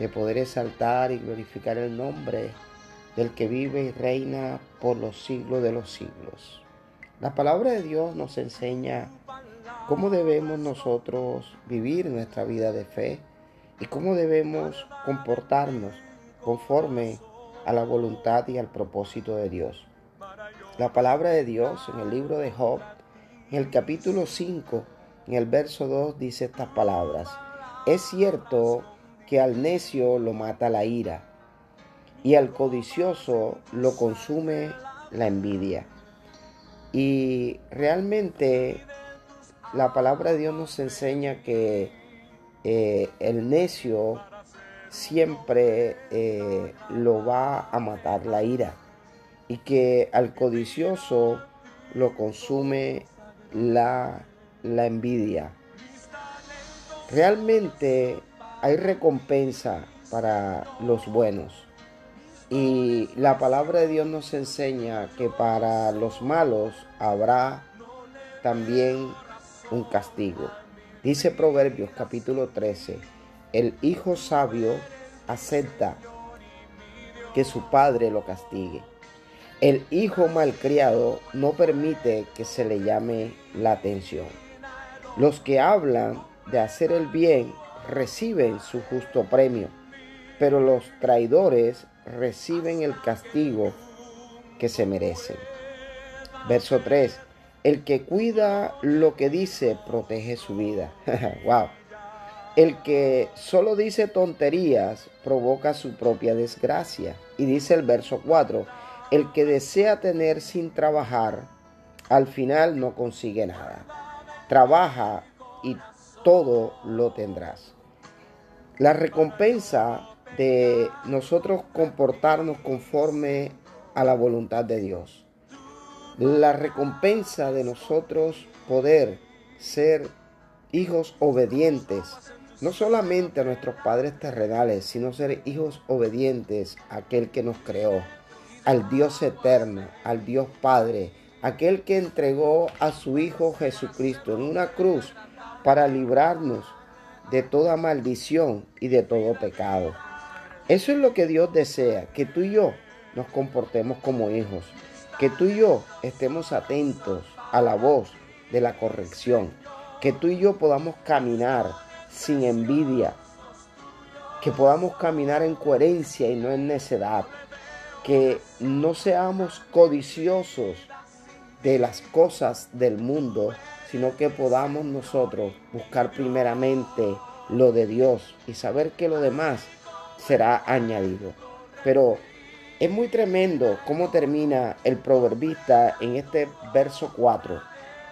de poder exaltar y glorificar el nombre del que vive y reina por los siglos de los siglos. La palabra de Dios nos enseña cómo debemos nosotros vivir nuestra vida de fe y cómo debemos comportarnos conforme a la voluntad y al propósito de Dios. La palabra de Dios en el libro de Job, en el capítulo 5, en el verso 2, dice estas palabras. Es cierto que al necio lo mata la ira y al codicioso lo consume la envidia. Y realmente la palabra de Dios nos enseña que eh, el necio siempre eh, lo va a matar la ira y que al codicioso lo consume la, la envidia. Realmente hay recompensa para los buenos. Y la palabra de Dios nos enseña que para los malos habrá también un castigo. Dice Proverbios capítulo 13, el hijo sabio acepta que su padre lo castigue. El hijo malcriado no permite que se le llame la atención. Los que hablan de hacer el bien reciben su justo premio, pero los traidores reciben el castigo que se merecen. Verso 3. El que cuida lo que dice protege su vida. wow. El que solo dice tonterías provoca su propia desgracia. Y dice el verso 4, el que desea tener sin trabajar, al final no consigue nada. Trabaja y todo lo tendrás. La recompensa de nosotros comportarnos conforme a la voluntad de Dios. La recompensa de nosotros poder ser hijos obedientes, no solamente a nuestros padres terrenales, sino ser hijos obedientes a aquel que nos creó, al Dios eterno, al Dios Padre, aquel que entregó a su Hijo Jesucristo en una cruz para librarnos de toda maldición y de todo pecado. Eso es lo que Dios desea, que tú y yo nos comportemos como hijos, que tú y yo estemos atentos a la voz de la corrección, que tú y yo podamos caminar sin envidia, que podamos caminar en coherencia y no en necedad, que no seamos codiciosos de las cosas del mundo, sino que podamos nosotros buscar primeramente lo de Dios y saber que lo demás será añadido. Pero es muy tremendo cómo termina el proverbista en este verso 4.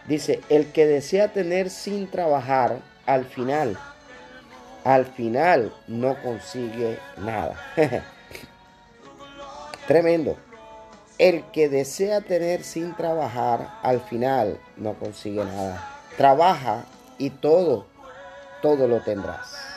Dice, el que desea tener sin trabajar, al final, al final no consigue nada. tremendo. El que desea tener sin trabajar, al final no consigue nada. Trabaja y todo, todo lo tendrás.